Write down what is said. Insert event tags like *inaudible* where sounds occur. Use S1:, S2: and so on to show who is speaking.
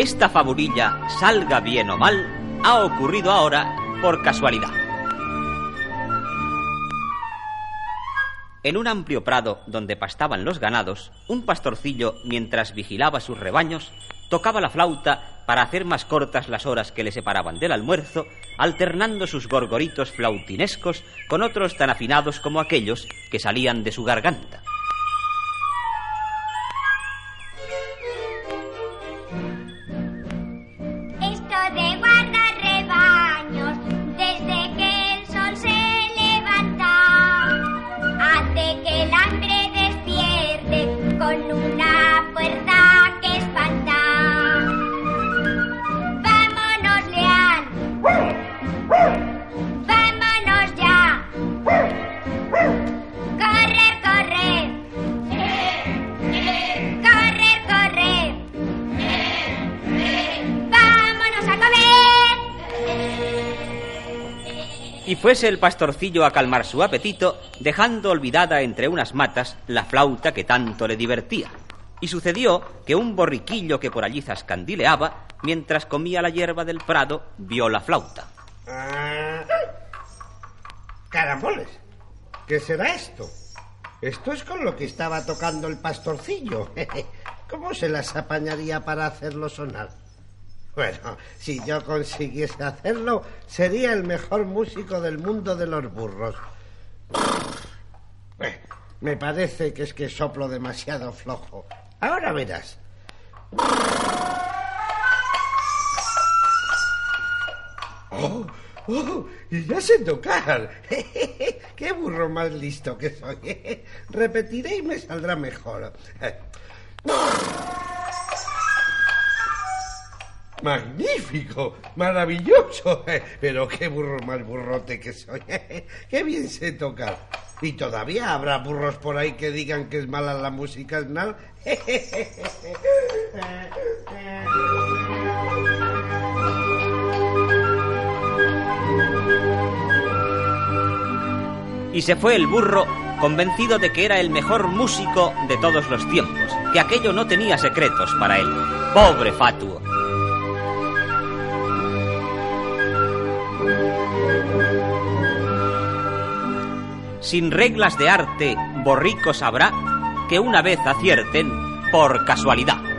S1: esta fabulilla, salga bien o mal, ha ocurrido ahora por casualidad. En un amplio prado donde pastaban los ganados, un pastorcillo, mientras vigilaba sus rebaños, tocaba la flauta para hacer más cortas las horas que le separaban del almuerzo, alternando sus gorgoritos flautinescos con otros tan afinados como aquellos que salían de su garganta. Y fuese el pastorcillo a calmar su apetito, dejando olvidada entre unas matas la flauta que tanto le divertía. Y sucedió que un borriquillo que por allí zascandileaba, mientras comía la hierba del prado, vio la flauta. Ah,
S2: caramboles, ¿qué será esto? Esto es con lo que estaba tocando el pastorcillo. *laughs* ¿Cómo se las apañaría para hacerlo sonar? Bueno, si yo consiguiese hacerlo, sería el mejor músico del mundo de los burros. Eh, me parece que es que soplo demasiado flojo. Ahora verás. Oh, oh, y ya sé tocar. *laughs* Qué burro más listo que soy. Repetiré y me saldrá mejor. Magnífico, maravilloso. Pero qué burro más burrote que soy. Qué bien sé tocar. Y todavía habrá burros por ahí que digan que es mala la música ¿no? *laughs*
S1: Y se fue el burro convencido de que era el mejor músico de todos los tiempos, que aquello no tenía secretos para él. Pobre fatuo. Sin reglas de arte, borricos habrá que una vez acierten por casualidad.